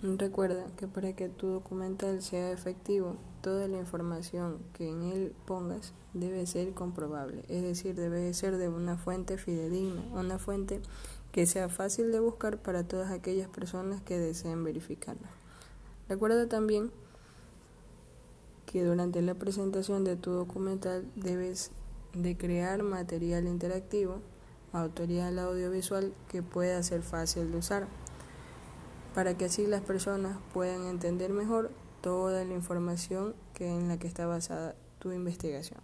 Recuerda que para que tu documental sea efectivo, toda la información que en él pongas debe ser comprobable, es decir, debe ser de una fuente fidedigna, una fuente que sea fácil de buscar para todas aquellas personas que deseen verificarla. Recuerda también que durante la presentación de tu documental debes de crear material interactivo, material audiovisual que pueda ser fácil de usar para que así las personas puedan entender mejor toda la información que en la que está basada tu investigación.